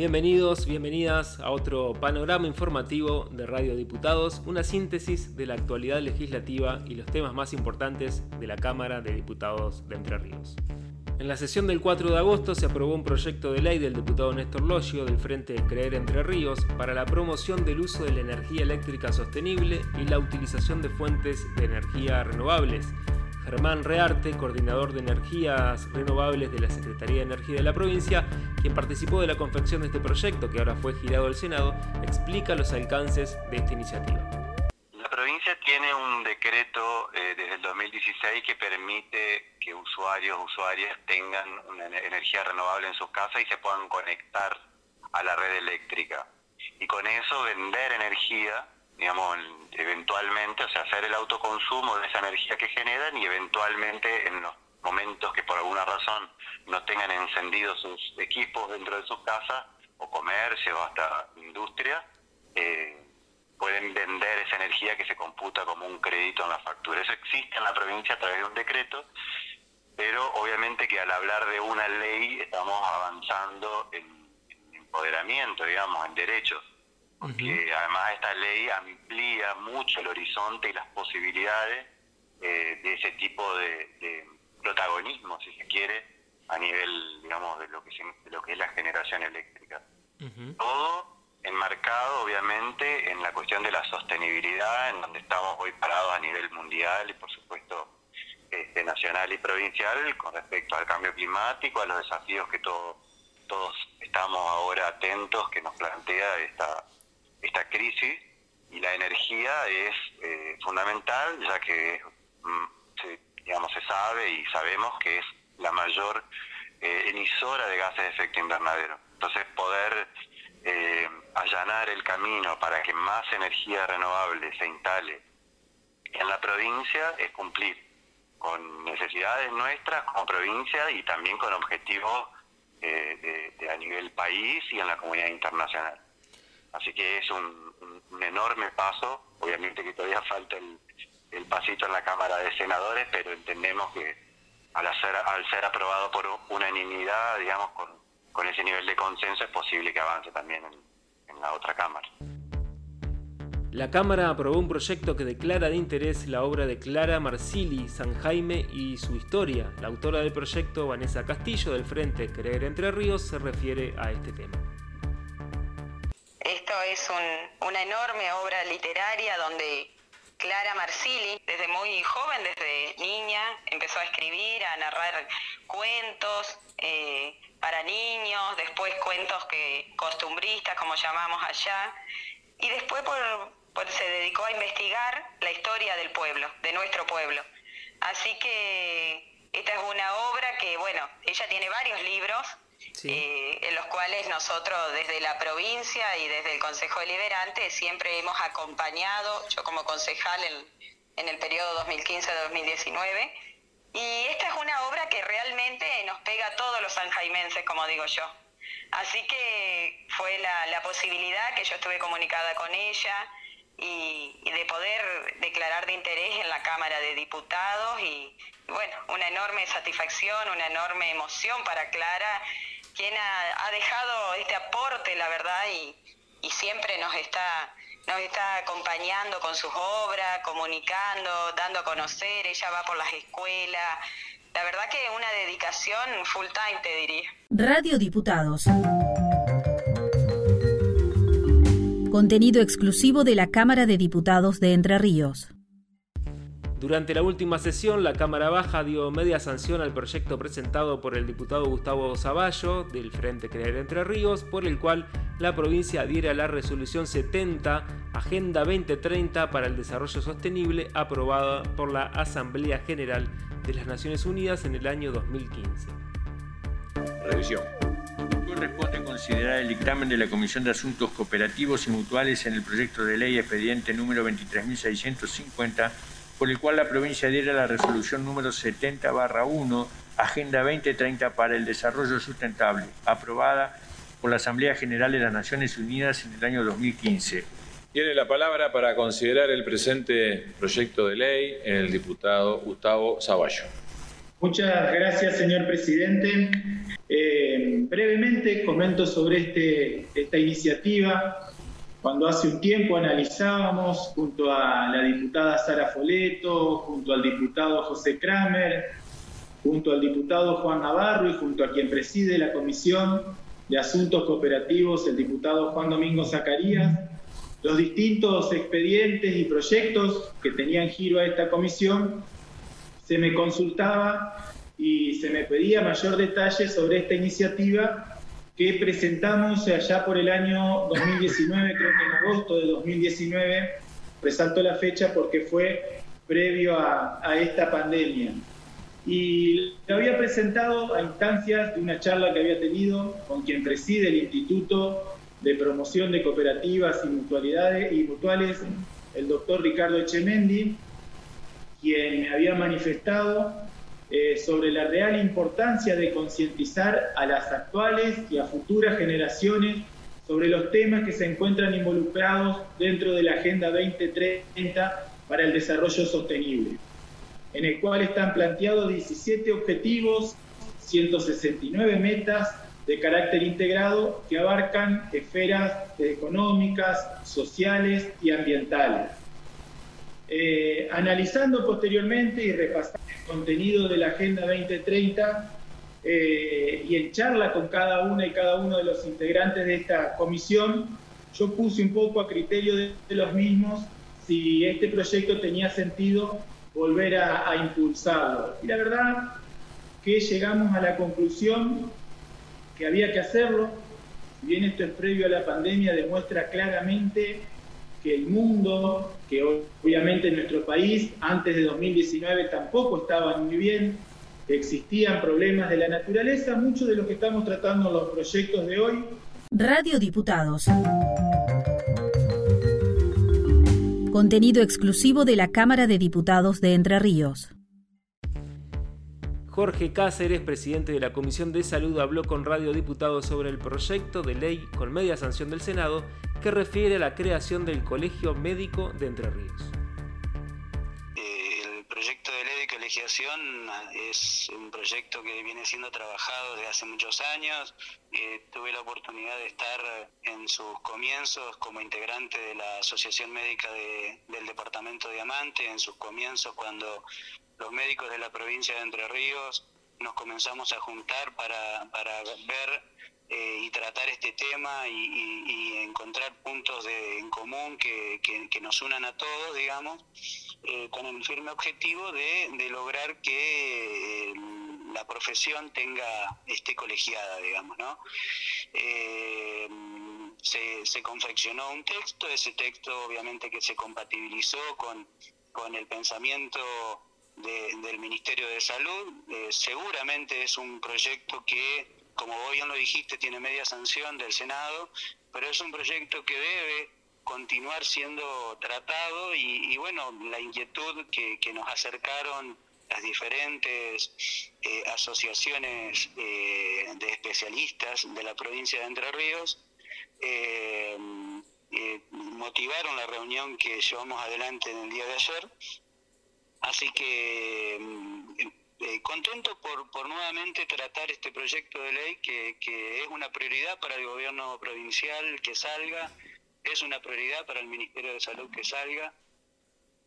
Bienvenidos, bienvenidas a otro panorama informativo de Radio Diputados, una síntesis de la actualidad legislativa y los temas más importantes de la Cámara de Diputados de Entre Ríos. En la sesión del 4 de agosto se aprobó un proyecto de ley del diputado Néstor Logio del Frente Creer Entre Ríos para la promoción del uso de la energía eléctrica sostenible y la utilización de fuentes de energía renovables Germán Rearte, coordinador de energías renovables de la Secretaría de Energía de la provincia, quien participó de la confección de este proyecto que ahora fue girado al Senado, explica los alcances de esta iniciativa. La provincia tiene un decreto eh, desde el 2016 que permite que usuarios, usuarias tengan una energía renovable en sus casas y se puedan conectar a la red eléctrica. Y con eso vender energía digamos, eventualmente, o sea, hacer el autoconsumo de esa energía que generan y eventualmente en los momentos que por alguna razón no tengan encendidos sus equipos dentro de sus casas, o comercio, o hasta industria, eh, pueden vender esa energía que se computa como un crédito en la factura. Eso existe en la provincia a través de un decreto, pero obviamente que al hablar de una ley estamos avanzando en empoderamiento, digamos, en derechos porque además esta ley amplía mucho el horizonte y las posibilidades eh, de ese tipo de, protagonismo, si se quiere, a nivel, digamos, de lo que, lo que es la generación eléctrica. Todo enmarcado, obviamente, en la cuestión de la sostenibilidad, en donde estamos hoy parados a nivel mundial y, por supuesto, este, nacional y provincial con respecto al cambio climático, a los desafíos que todos todos estamos ahora atentos que nos plantea esta esta crisis y la energía es eh, fundamental ya que mm, se, digamos se sabe y sabemos que es la mayor eh, emisora de gases de efecto invernadero. Entonces poder eh, allanar el camino para que más energía renovable se instale en la provincia es cumplir con necesidades nuestras como provincia y también con objetivos de a nivel país y en la comunidad internacional. Así que es un, enorme paso, obviamente que todavía falta el, pasito en la Cámara de Senadores, pero entendemos que al ser, aprobado por unanimidad, digamos, con, ese nivel de consenso, es posible que avance también en, en la otra Cámara. La Cámara aprobó un proyecto que declara de interés la obra de Clara Marsili, San Jaime y su historia. La autora del proyecto, Vanessa Castillo, del Frente Creer Entre Ríos, se refiere a este tema. Es una enorme obra literaria donde Clara Marsili, desde muy joven, desde niña, empezó a escribir, a narrar cuentos eh, para niños, después cuentos que costumbristas, como llamamos allá, y después se dedicó a investigar la historia del pueblo, de nuestro pueblo. Así que esta es una obra que, bueno, ella tiene varios libros, eh, en los cuales nosotros desde la provincia y desde el Consejo Deliberante siempre hemos acompañado, yo como concejal en, el periodo 2015-2019, y esta es una obra que realmente nos pega a todos los sanjaimenses, como digo yo. Así que fue la, posibilidad que yo estuve comunicada con ella y, de poder declarar de interés en la Cámara de Diputados y, bueno, una enorme satisfacción, una enorme emoción para Clara quien ha, dejado este aporte, la verdad, y, siempre nos está, nos está acompañando con sus obras, comunicando, dando a conocer, ella va por las escuelas. La verdad que una dedicación full time, te diría. Radio Diputados. Contenido exclusivo de la Cámara de Diputados de Entre Ríos. Durante la última sesión, la Cámara Baja dio media sanción al proyecto presentado por el diputado Gustavo Zavallo del Frente Creer Entre Ríos, por el cual la provincia adhiere a la resolución 70, Agenda 2030 para el Desarrollo Sostenible, aprobada por la Asamblea General de las Naciones Unidas en el año 2015. Revisión. Corresponde considerar el dictamen de la Comisión de Asuntos Cooperativos y Mutuales en el proyecto de ley expediente número 23.650 por el cual la provincia adhiere a la resolución número 70-1, Agenda 2030 para el Desarrollo Sustentable, aprobada por la Asamblea General de las Naciones Unidas en el año 2015. Tiene la palabra para considerar el presente proyecto de ley el diputado Gustavo Zaballo. Muchas gracias, señor presidente. Eh, brevemente comento sobre este, esta iniciativa. Cuando hace un tiempo analizábamos junto a la diputada Sara Foleto, junto al diputado José Kramer, junto al diputado Juan Navarro y junto a quien preside la Comisión de Asuntos Cooperativos, el diputado Juan Domingo Zacarías, los distintos expedientes y proyectos que tenían giro a esta comisión, se me consultaba y se me pedía mayor detalle sobre esta iniciativa que presentamos allá por el año 2019, creo que en agosto de 2019, resalto la fecha porque fue previo a, a esta pandemia. Y lo había presentado a instancias de una charla que había tenido con quien preside el Instituto de Promoción de Cooperativas y Mutualidades y Mutuales, el doctor Ricardo Echemendi, quien me había manifestado eh, sobre la real importancia de concientizar a las actuales y a futuras generaciones sobre los temas que se encuentran involucrados dentro de la Agenda 2030 para el Desarrollo Sostenible, en el cual están planteados 17 objetivos, 169 metas de carácter integrado que abarcan esferas económicas, sociales y ambientales. Eh, analizando posteriormente y repasando contenido de la Agenda 2030 eh, y en charla con cada una y cada uno de los integrantes de esta comisión, yo puse un poco a criterio de, los mismos si este proyecto tenía sentido volver a, a impulsarlo. Y la verdad que llegamos a la conclusión que había que hacerlo. Si bien esto es previo a la pandemia, demuestra claramente que el mundo, que obviamente en nuestro país antes de 2019 tampoco estaba muy bien, existían problemas de la naturaleza, muchos de los que estamos tratando en los proyectos de hoy. Radio Diputados. Contenido exclusivo de la Cámara de Diputados de Entre Ríos. Jorge Cáceres, presidente de la Comisión de Salud, habló con Radio Diputados sobre el proyecto de ley con media sanción del Senado que refiere a la creación del Colegio Médico de Entre Ríos. El proyecto de ley de colegiación es un proyecto que viene siendo trabajado desde hace muchos años. Eh, tuve la oportunidad de estar en sus comienzos como integrante de la Asociación Médica del Departamento Diamante, en sus comienzos cuando los médicos de la provincia de Entre Ríos nos comenzamos a juntar para, para ver eh, y tratar este tema y, encontrar puntos de, en común que, que, nos unan a todos, digamos, eh, con el firme objetivo de, de lograr que eh, la profesión tenga esté colegiada, digamos, ¿no? se, se confeccionó un texto, ese texto obviamente que se compatibilizó con, con el pensamiento del Ministerio de Salud. Seguramente es un proyecto que, como vos bien lo dijiste, tiene media sanción del Senado, pero es un proyecto que debe continuar siendo tratado y, bueno, la inquietud que, nos acercaron las diferentes eh, asociaciones eh, de especialistas de la provincia de Entre Ríos motivaron la reunión que llevamos adelante en el día de ayer. Así que eh, contento por, por nuevamente tratar este proyecto de ley que, que es una prioridad para el gobierno provincial que salga, es una prioridad para el Ministerio de Salud que salga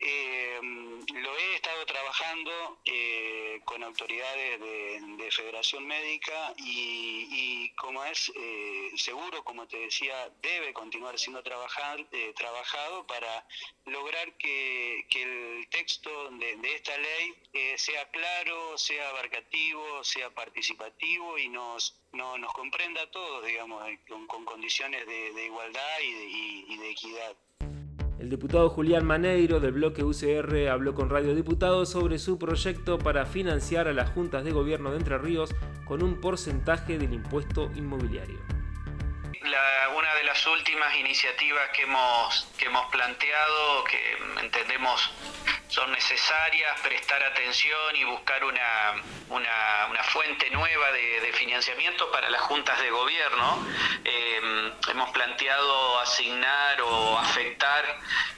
eh, lo he estado trabajando eh, con autoridades de, Federación Médica y, como es eh, seguro, como te decía, debe continuar siendo trabajado para lograr que, el texto de, esta ley sea claro, sea abarcativo, sea participativo y nos, nos comprenda a todos, digamos, con, condiciones de, igualdad y de equidad. El diputado Julián Maneiro del bloque UCR habló con Radio Diputados sobre su proyecto para financiar a las juntas de gobierno de Entre Ríos con un porcentaje del impuesto inmobiliario. una de las últimas iniciativas que hemos, que hemos planteado, que entendemos son necesarias, prestar atención y buscar una, una, fuente nueva de, financiamiento para las juntas de gobierno. Eh, hemos planteado asignar o afectar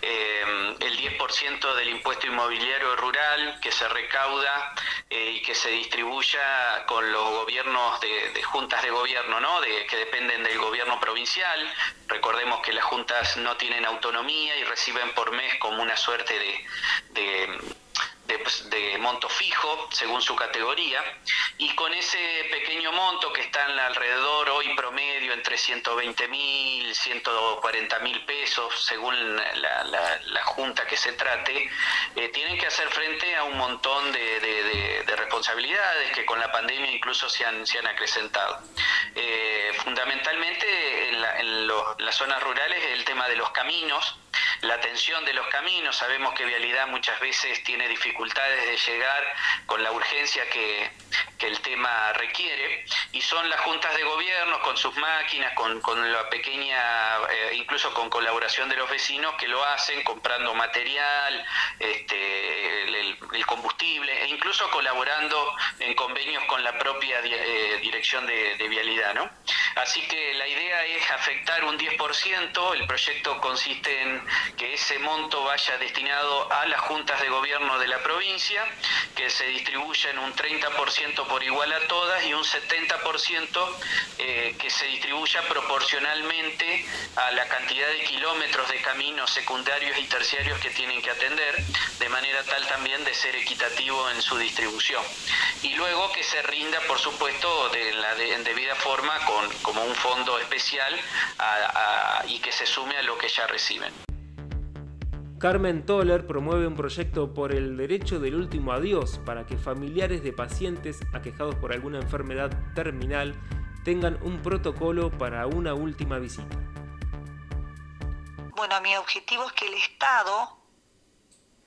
eh, el 10% del impuesto inmobiliario rural que se recauda eh, y que se distribuya con los gobiernos de, juntas de gobierno, ¿no? De, que dependen del gobierno provincial. Recordemos que las juntas no tienen autonomía y reciben por mes como una suerte de pues, de, monto fijo según su categoría y con ese pequeño monto que está en alrededor hoy promedio entre 120 mil, 140 mil pesos según la, junta que se trate, eh, tienen que hacer frente a un montón de, responsabilidades que con la pandemia incluso se han, se han acrecentado. Eh, fundamentalmente en, en las zonas rurales el tema de los caminos, la atención de los caminos. Sabemos que Vialidad muchas veces tiene dificultades de llegar con la urgencia que, el tema requiere y son las juntas de gobierno con sus máquinas, con, la pequeña, eh, incluso con colaboración de los vecinos que lo hacen comprando material, este, el, combustible e incluso colaborando en convenios con la propia eh, dirección de, Vialidad. ¿no? Así que la idea es afectar un 10%, el proyecto consiste en que ese monto vaya destinado a las juntas de gobierno de la provincia, que se distribuya en un 30% por igual a todas y un 70% eh, que se distribuya proporcionalmente a la cantidad de kilómetros de caminos secundarios y terciarios que tienen que atender, de manera tal también de ser equitativo en su distribución. Y luego que se rinda, por supuesto, en debida forma con, como un fondo especial y que se sume a lo que ya reciben. Carmen Toller promueve un proyecto por el derecho del último adiós para que familiares de pacientes aquejados por alguna enfermedad terminal tengan un protocolo para una última visita. Bueno, mi objetivo es que el Estado,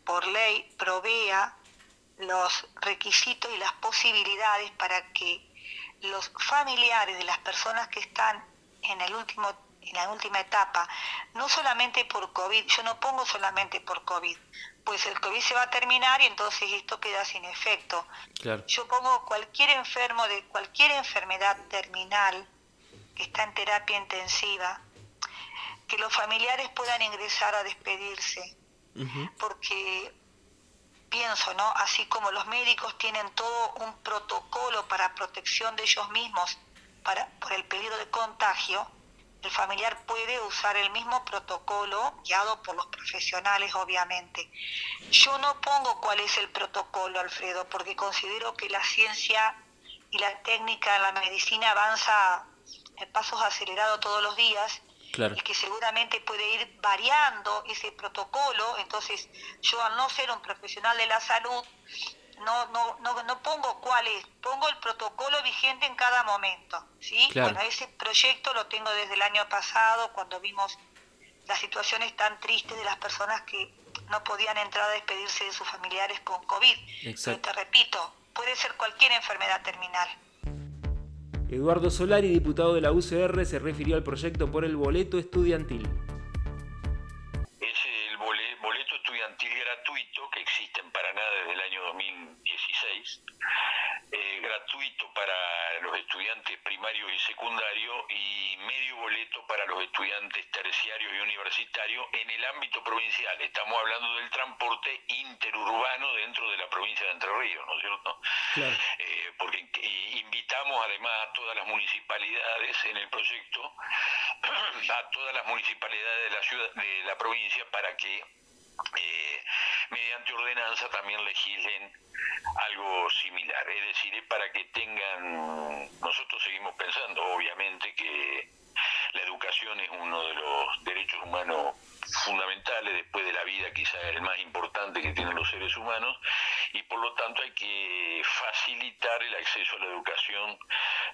por ley, provea los requisitos y las posibilidades para que los familiares de las personas que están en el último en la última etapa, no solamente por COVID, yo no pongo solamente por COVID, pues el COVID se va a terminar y entonces esto queda sin efecto. Yo pongo cualquier enfermo de cualquier enfermedad terminal que está en terapia intensiva, que los familiares puedan ingresar a despedirse, porque pienso, ¿no? Así como los médicos tienen todo un protocolo para protección de ellos mismos para, por el peligro de contagio, el familiar puede usar el mismo protocolo guiado por los profesionales, obviamente. Yo no pongo cuál es el protocolo, Alfredo, porque considero que la ciencia y la técnica en la medicina avanza en pasos acelerados todos los días y que seguramente puede ir variando ese protocolo. Entonces, yo al no ser un profesional de la salud, no, no, no, no pongo cuál es, pongo el protocolo vigente en cada momento. ¿sí? Bueno, ese proyecto lo tengo desde el año pasado, cuando vimos las situaciones tan tristes de las personas que no podían entrar a despedirse de sus familiares con COVID. Pero te repito, puede ser cualquier enfermedad terminal. Eduardo Solari, diputado de la UCR, se refirió al proyecto por el boleto estudiantil. Que existe en Paraná desde el año 2016, eh, gratuito para los estudiantes primarios y secundarios y medio boleto para los estudiantes terciarios y universitarios en el ámbito provincial. Estamos hablando del transporte interurbano dentro de la provincia de Entre Ríos, ¿no es cierto? Eh, porque invitamos además a todas las municipalidades en el proyecto, a todas las municipalidades de la ciudad, de la provincia para que eh, mediante ordenanza también legislen algo similar. Es decir, para que tengan, nosotros seguimos pensando, obviamente, que la educación es uno de los derechos humanos fundamentales después de la vida, quizás el más importante que tienen los seres humanos, y por lo tanto hay que facilitar el acceso a la educación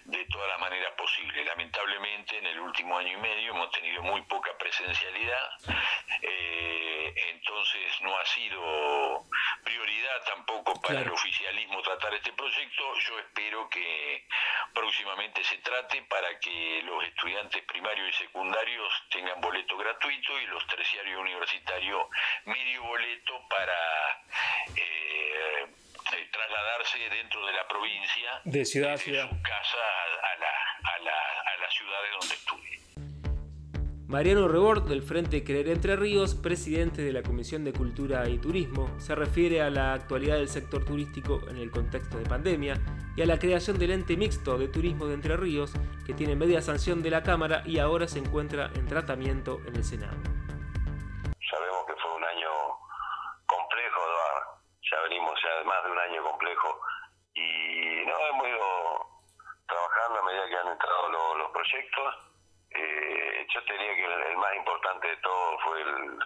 de todas las maneras posibles. Lamentablemente en el último año y medio hemos tenido muy poca presencialidad, eh, entonces no ha sido prioridad tampoco para el oficialismo tratar este proyecto. Yo espero que próximamente se trate para que los estudiantes primarios y secundarios tengan boleto gratuito y los terciarios universitarios medio boleto para eh, eh, dentro de la provincia de ciudad a ciudad su casa a la, a la, a la ciudad de donde estudie. Mariano Rebord, del Frente Creer Entre Ríos, presidente de la Comisión de Cultura y Turismo, se refiere a la actualidad del sector turístico en el contexto de pandemia y a la creación del ente mixto de turismo de Entre Ríos, que tiene media sanción de la Cámara y ahora se encuentra en tratamiento en el Senado. Sabemos que fue un año complejo, ya venimos ya más de un año complejo y no hemos ido trabajando a medida que han entrado los proyectos eh, yo te diría que el, más de fue el,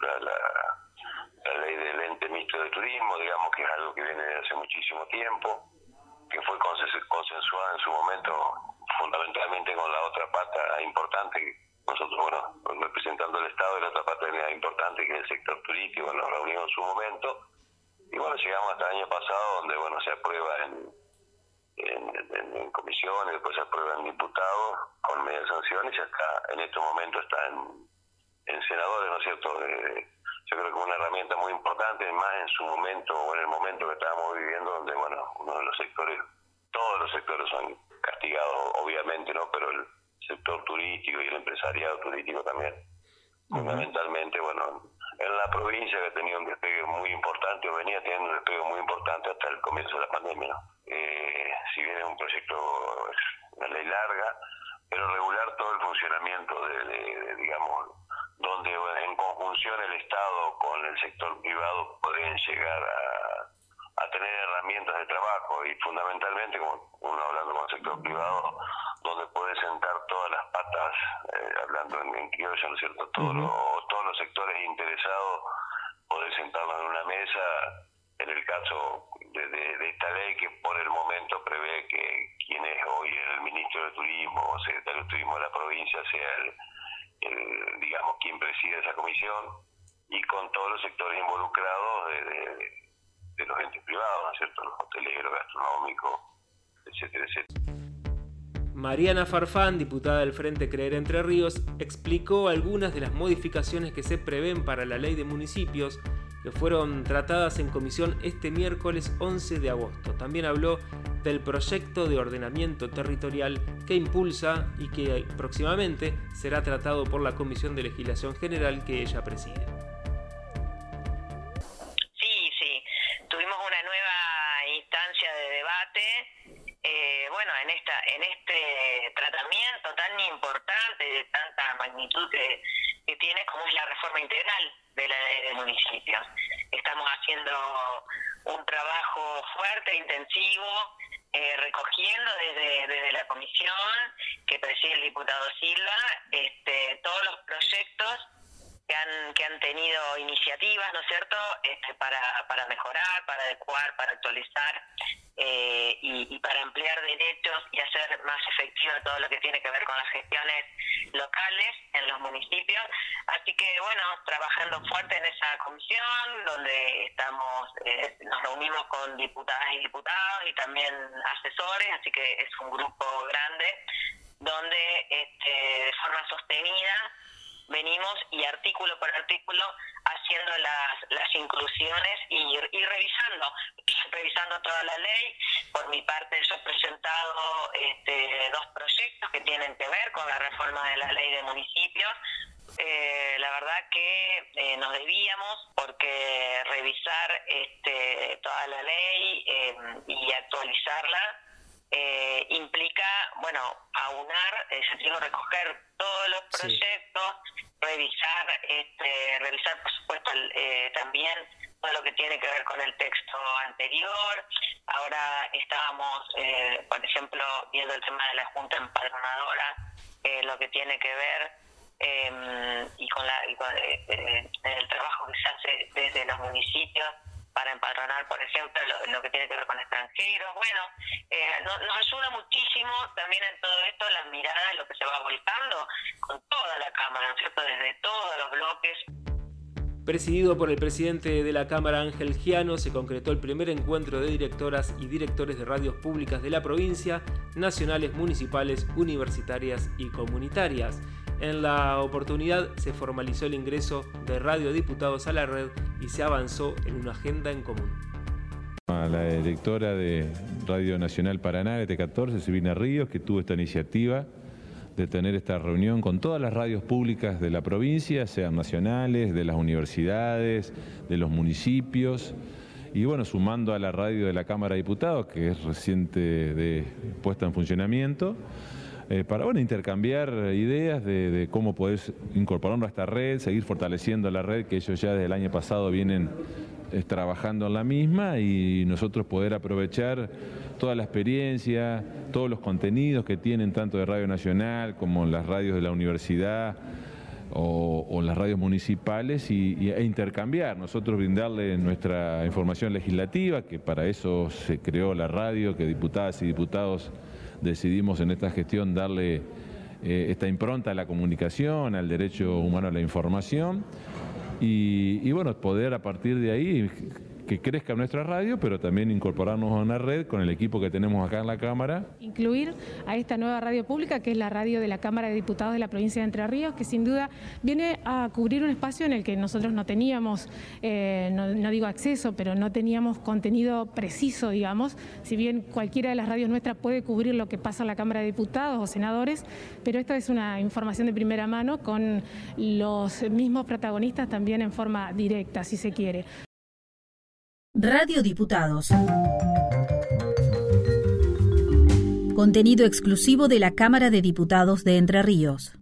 la, ley del ente mixto de turismo, digamos que es algo que viene desde hace muchísimo tiempo, que fue consensuada en su momento fundamentalmente con la otra pata importante, nosotros, bueno, representando el Estado y la otra pata importante que es el sector turístico, nos reunimos en su momento, y bueno, llegamos hasta el año pasado donde, bueno, se aprueba en en, en, comisiones, después se aprueban diputados con media sanción y ya está, en este momento está en, en senadores, ¿no es cierto? yo creo que es una herramienta muy importante, más en su momento o en el momento que estábamos viviendo, donde, bueno, uno de los sectores, todos los sectores son castigados, obviamente, ¿no? Pero el sector turístico y el empresariado turístico también. Fundamentalmente, bueno, en la provincia que tenido un despegue muy importante, o venía teniendo un despegue muy importante hasta el comienzo de la pandemia, ¿no? Eh, si bien es un proyecto, una ley larga, pero regular todo el funcionamiento de, digamos, donde en conjunción el Estado con el sector privado podrían llegar a, a tener herramientas de trabajo y fundamentalmente, como uno hablando con el sector privado, donde puede sentar todas las patas, eh, hablando en, en criollo, ¿no es cierto? Todos, los, todos los sectores interesados, poder sentarlos en una mesa en el caso de, esta ley que por el momento prevé que quien es hoy el ministro de Turismo o secretario de Turismo de la provincia sea el, digamos, quien preside esa comisión y con todos los sectores involucrados de, los entes privados, ¿no es cierto? Los hoteleros, gastronómicos, etcétera, etcétera. Mariana Farfán, diputada del Frente Creer Entre Ríos, explicó algunas de las modificaciones que se prevén para la ley de municipios que fueron tratadas en comisión este miércoles 11 de agosto. También habló del proyecto de ordenamiento territorial que impulsa y que próximamente será tratado por la Comisión de Legislación General que ella preside. Sí, sí, tuvimos una nueva instancia de debate. Eh, bueno, en esta, en este tratamiento tan importante de tanta magnitud que, que tiene como es la reforma integral de la ley de municipios. Estamos haciendo un trabajo fuerte, intensivo, eh, recogiendo desde, desde la comisión que preside el diputado Silva este, todos los proyectos que han, que han tenido iniciativas, ¿no es cierto?, este, para, para mejorar, para adecuar, para actualizar eh, y, para ampliar derechos y hacer más efectivo todo lo que tiene que ver con las gestiones locales en los municipios. Así que, bueno, trabajando fuerte en esa comisión, donde estamos, eh, nos reunimos con diputadas y diputados y también asesores, así que es un grupo grande, donde este, de forma sostenida venimos y artículo por artículo haciendo las, las inclusiones y, y revisando, revisando toda la ley. Por mi parte yo he presentado este, dos proyectos que tienen que ver con la reforma de la ley de municipios. Eh, la verdad que eh, nos debíamos porque revisar este, toda la ley eh, y actualizarla implica, bueno, aunar, tiene que recoger todos los proyectos, revisar, este, revisar por supuesto eh, también todo lo que tiene que ver con el texto anterior. Ahora estábamos, eh, por ejemplo, viendo el tema de la Junta Empadronadora, lo que tiene que ver em, y con, la, y con el trabajo que se hace desde los municipios para empadronar, por ejemplo, lo, que tiene que ver con extranjeros. Bueno, eh, nos, ayuda muchísimo también en todo esto la mirada de lo que se va volcando con Cámara, ¿no es cierto? Desde todos los bloques. Presidido por el presidente de la Cámara Ángel Giano, se concretó el primer encuentro de directoras y directores de radios públicas de la provincia, nacionales, municipales, universitarias y comunitarias. En la oportunidad se formalizó el ingreso de radiodiputados a la red y se avanzó en una agenda en común. A la directora de Radio Nacional Paraná, ET14, Silvina Ríos, que tuvo esta iniciativa de tener esta reunión con todas las radios públicas de la provincia, sean nacionales, de las universidades, de los municipios. Y bueno, sumando a la radio de la Cámara de Diputados, que es reciente de puesta en funcionamiento, eh, para bueno, intercambiar ideas de, cómo poder incorporarnos a esta red, seguir fortaleciendo la red que ellos ya desde el año pasado vienen eh, trabajando en la misma y nosotros poder aprovechar toda la experiencia, todos los contenidos que tienen tanto de Radio Nacional como las radios de la universidad o, las radios municipales y, e intercambiar, nosotros brindarle nuestra información legislativa, que para eso se creó la radio, que diputadas y diputados decidimos en esta gestión darle eh, esta impronta a la comunicación, al derecho humano a la información. Y, y bueno, poder a partir de ahí que crezca nuestra radio, pero también incorporarnos a una red con el equipo que tenemos acá en la Cámara. Incluir a esta nueva radio pública, que es la radio de la Cámara de Diputados de la provincia de Entre Ríos, que sin duda viene a cubrir un espacio en el que nosotros no teníamos, eh, no, digo acceso, pero no teníamos contenido preciso, digamos, si bien cualquiera de las radios nuestras puede cubrir lo que pasa en la Cámara de Diputados o senadores, pero esta es una información de primera mano con los mismos protagonistas también en forma directa, si se quiere. Radio Diputados. Contenido exclusivo de la Cámara de Diputados de Entre Ríos.